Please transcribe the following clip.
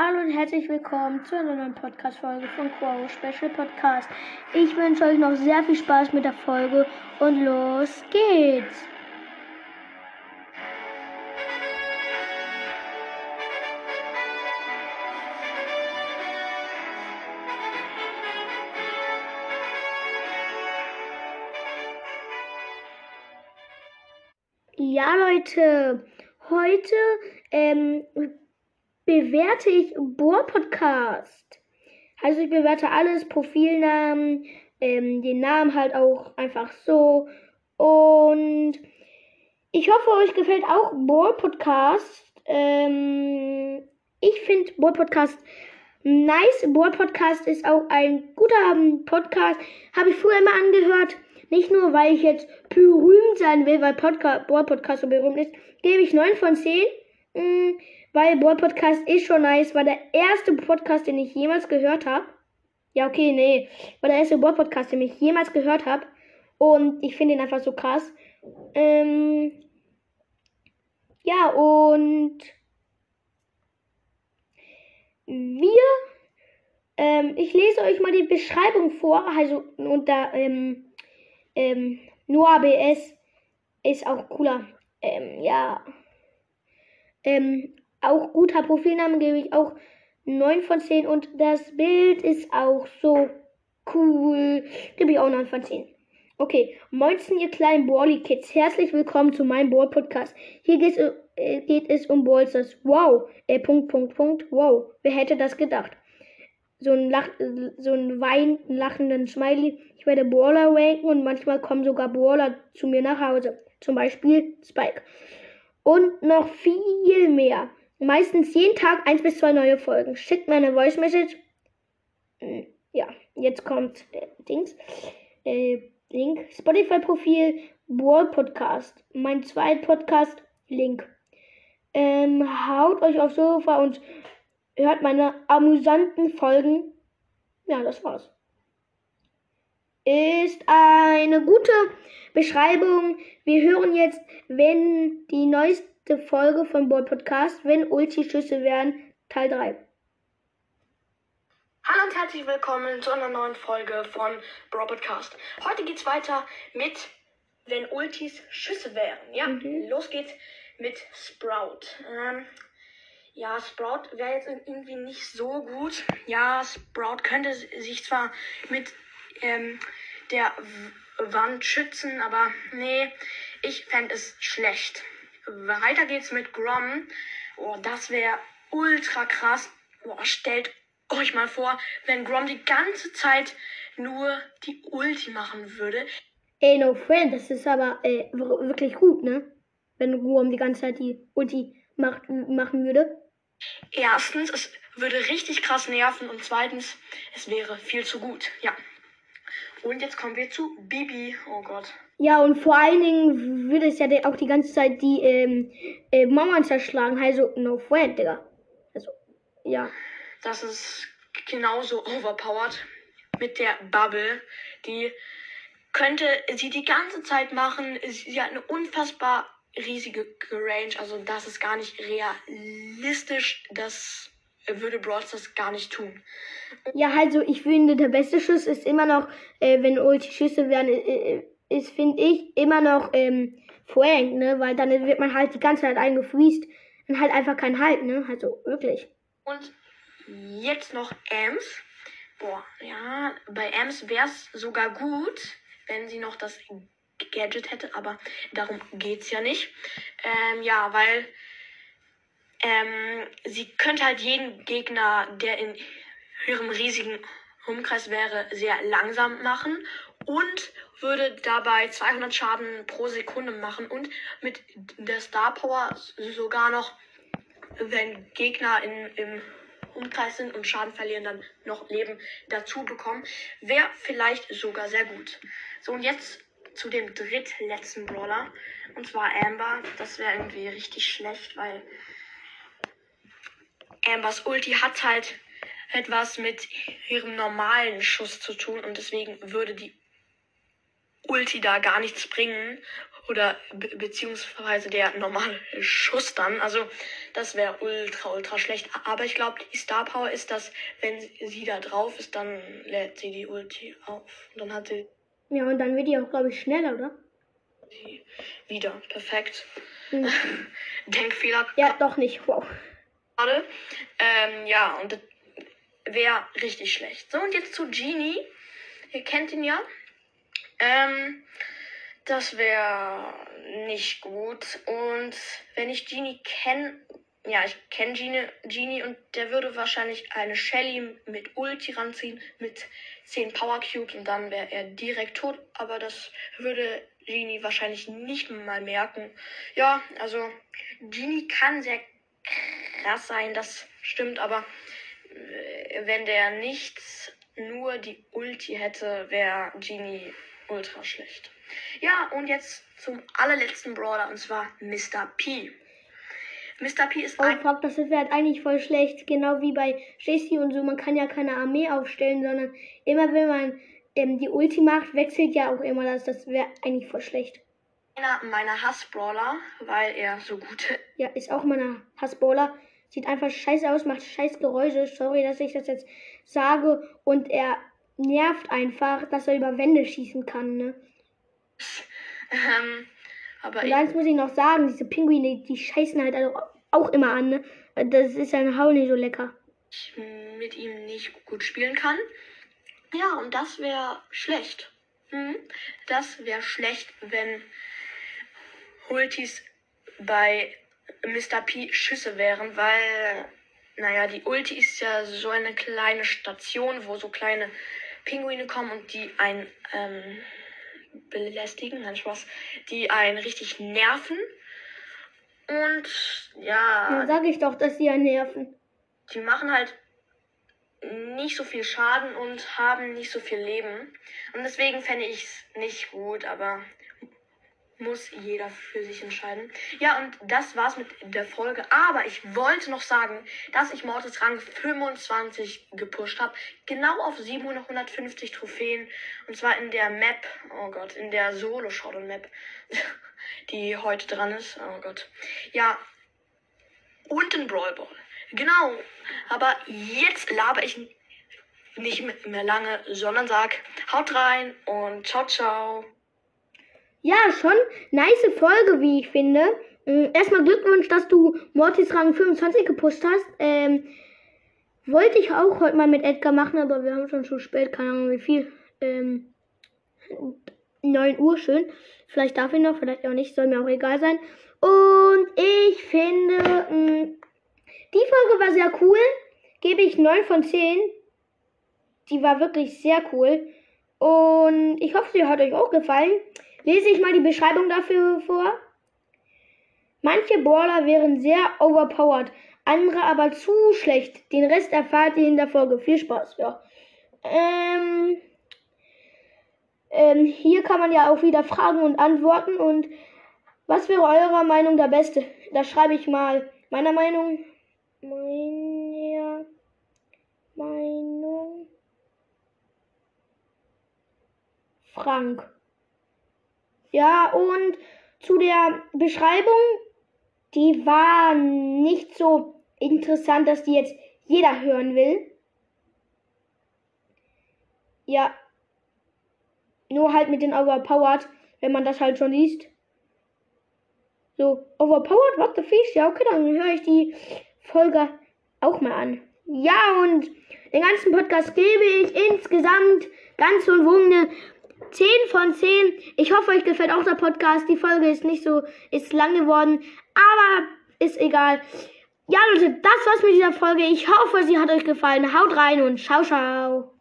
Hallo und herzlich willkommen zu einer neuen Podcast-Folge von Quo Special Podcast. Ich wünsche euch noch sehr viel Spaß mit der Folge und los geht's! Ja, Leute, heute ähm, bewerte ich Bohr Podcast. Also ich bewerte alles, Profilnamen, ähm, den Namen halt auch einfach so. Und ich hoffe, euch gefällt auch Bohr Podcast. Ähm, ich finde Bohr Podcast nice. Bohr Podcast ist auch ein guter Podcast. Habe ich früher immer angehört. Nicht nur, weil ich jetzt berühmt sein will, weil Podcast, Bohr Podcast so berühmt ist, gebe ich 9 von 10. Mh, weil Boy Podcast ist schon nice, war der erste Podcast, den ich jemals gehört habe. Ja, okay, nee. War der erste Boy Podcast, den ich jemals gehört habe. Und ich finde ihn einfach so krass. Ähm, ja, und wir, ähm, ich lese euch mal die Beschreibung vor. Also unter ähm, ähm, nur ABS ist auch cooler. Ähm, ja. Ähm, auch guter Profilname gebe ich auch 9 von 10 und das Bild ist auch so cool. Gebe ich auch 9 von 10. Okay, moinsen ihr kleinen Brawly Kids. Herzlich willkommen zu meinem Ball Podcast. Hier geht es, äh, geht es um Ballsters. Wow, äh, Punkt, Punkt, Punkt, wow. Wer hätte das gedacht? So ein, Lach, so ein wein lachenden Smiley. Ich werde Brawler ranken und manchmal kommen sogar Brawler zu mir nach Hause. Zum Beispiel Spike. Und noch viel mehr. Meistens jeden Tag eins bis zwei neue Folgen. Schickt mir eine Voice Message. Hm, ja, jetzt kommt äh, Dings. Äh, Link. Spotify-Profil, Brawl Podcast. Mein zweiter Podcast, Link. Ähm, haut euch aufs Sofa und hört meine amüsanten Folgen. Ja, das war's. Ist eine gute Beschreibung. Wir hören jetzt, wenn die neueste Folge von Boy Podcast, wenn Ulti-Schüsse werden, Teil 3. Hallo und herzlich willkommen zu einer neuen Folge von Bro Podcast. Heute geht's weiter mit Wenn Ultis Schüsse wären. Ja, mhm. los geht's mit Sprout. Ähm, ja, Sprout wäre jetzt irgendwie nicht so gut. Ja, Sprout könnte sich zwar mit ähm, der Wand schützen, aber nee, ich fände es schlecht. Weiter geht's mit Grom. Oh, das wäre ultra krass. Oh, stellt euch mal vor, wenn Grom die ganze Zeit nur die Ulti machen würde. Ey, no friend, das ist aber äh, wirklich gut, ne? Wenn Grom die ganze Zeit die Ulti macht, machen würde. Erstens, es würde richtig krass nerven und zweitens, es wäre viel zu gut. Ja. Und jetzt kommen wir zu Bibi. Oh Gott. Ja, und vor allen Dingen würde es ja auch die ganze Zeit die ähm, äh, Mauern zerschlagen. Also, no friend, Digga. Also, ja. Das ist genauso overpowered mit der Bubble. Die könnte sie die ganze Zeit machen. Sie hat eine unfassbar riesige Range. Also, das ist gar nicht realistisch. Das würde Brawl Stars gar nicht tun. Ja, also ich finde, der beste Schuss ist immer noch, äh, wenn Ulti-Schüsse werden, äh, äh ist, finde ich, immer noch ähm, Frank, ne? Weil dann wird man halt die ganze Zeit eingefriest und halt einfach kein Halt, ne? Also wirklich. Und jetzt noch Ems. Boah, ja, bei Ems wäre es sogar gut, wenn sie noch das Gadget hätte, aber darum geht's ja nicht. Ähm, ja, weil ähm, sie könnte halt jeden Gegner, der in ihrem riesigen Umkreis wäre, sehr langsam machen und würde dabei 200 Schaden pro Sekunde machen und mit der Star Power sogar noch, wenn Gegner in, im Umkreis sind und Schaden verlieren, dann noch Leben dazu bekommen. Wäre vielleicht sogar sehr gut. So, und jetzt zu dem drittletzten Brawler. Und zwar Amber. Das wäre irgendwie richtig schlecht, weil Ambers Ulti hat halt etwas mit ihrem normalen Schuss zu tun und deswegen würde die Ulti da gar nichts bringen. oder be beziehungsweise der normale Schuss dann. Also das wäre ultra, ultra schlecht. Aber ich glaube, die Star Power ist, dass wenn sie da drauf ist, dann lädt sie die Ulti auf. Und dann hat sie Ja, und dann wird die auch, glaube ich, schneller, oder? wieder. Perfekt. Hm. Denkfehler Ja, doch nicht. Wow. Gerade. Ähm, ja, und das wäre richtig schlecht. So, und jetzt zu Genie. Ihr kennt ihn ja. Ähm, das wäre nicht gut. Und wenn ich Genie kenne, ja, ich kenne Genie, Genie und der würde wahrscheinlich eine Shelly mit Ulti ranziehen, mit 10 Power Cubes und dann wäre er direkt tot. Aber das würde Genie wahrscheinlich nicht mal merken. Ja, also Genie kann sehr krass sein, das stimmt, aber äh, wenn der nicht nur die Ulti hätte, wäre Genie ultra schlecht. Ja, und jetzt zum allerletzten Brawler und zwar Mr. P. Mr. P ist Oh ein. fuck, das wäre halt eigentlich voll schlecht. Genau wie bei Jesse und so. Man kann ja keine Armee aufstellen, sondern immer wenn man ähm, die Ulti macht, wechselt ja auch immer das. Das wäre eigentlich voll schlecht. Einer meiner Hassbrawler, weil er so gut Ja, ist auch meiner Hassballer. Sieht einfach scheiße aus, macht scheiß Geräusche. Sorry, dass ich das jetzt sage. Und er nervt einfach, dass er über Wände schießen kann, ne? ähm, aber Und ich, eins muss ich noch sagen, diese Pinguine, die scheißen halt also auch immer an, ne? Das ist ein Hau nicht so lecker. mit ihm nicht gut spielen kann. Ja, und das wäre schlecht. Hm? Das wäre schlecht, wenn Ultis bei Mr. P Schüsse wären, weil, naja, die Ulti ist ja so eine kleine Station, wo so kleine Pinguine kommen und die einen ähm, belästigen, nein Spaß, die einen richtig nerven. Und ja, Dann sage ich doch, dass sie ja nerven. die machen halt nicht so viel Schaden und haben nicht so viel Leben. Und deswegen fände ich es nicht gut, aber muss jeder für sich entscheiden. Ja, und das war's mit der Folge. Aber ich wollte noch sagen, dass ich Mortis Rang 25 gepusht habe. Genau auf 750 Trophäen. Und zwar in der Map, oh Gott, in der Solo-Showdown-Map, die heute dran ist. Oh Gott. Ja, und ein Brawl Ball. Genau. Aber jetzt laber ich nicht mehr lange, sondern sag haut rein und ciao, ciao. Ja, schon nice Folge, wie ich finde. Ähm, Erstmal Glückwunsch, dass du Mortis Rang 25 gepusht hast. Ähm, wollte ich auch heute mal mit Edgar machen, aber wir haben schon zu spät, keine Ahnung wie viel. Ähm, 9 Uhr, schön. Vielleicht darf ich noch, vielleicht auch nicht, soll mir auch egal sein. Und ich finde, mh, die Folge war sehr cool. Gebe ich 9 von 10. Die war wirklich sehr cool. Und ich hoffe, sie hat euch auch gefallen. Lese ich mal die Beschreibung dafür vor. Manche Brawler wären sehr overpowered, andere aber zu schlecht. Den Rest erfahrt ihr in der Folge. Viel Spaß. Ja. Ähm, ähm, hier kann man ja auch wieder Fragen und antworten. Und was wäre eurer Meinung der Beste? Da schreibe ich mal meiner Meinung. Meiner Meinung. Frank. Ja, und zu der Beschreibung, die war nicht so interessant, dass die jetzt jeder hören will. Ja. Nur halt mit den Overpowered, wenn man das halt schon liest. So, Overpowered, what the fish? Ja, okay, dann höre ich die Folge auch mal an. Ja, und den ganzen Podcast gebe ich insgesamt ganz und wunde 10 von 10. Ich hoffe, euch gefällt auch der Podcast. Die Folge ist nicht so, ist lang geworden, aber ist egal. Ja, Leute, das war's mit dieser Folge. Ich hoffe, sie hat euch gefallen. Haut rein und ciao, ciao.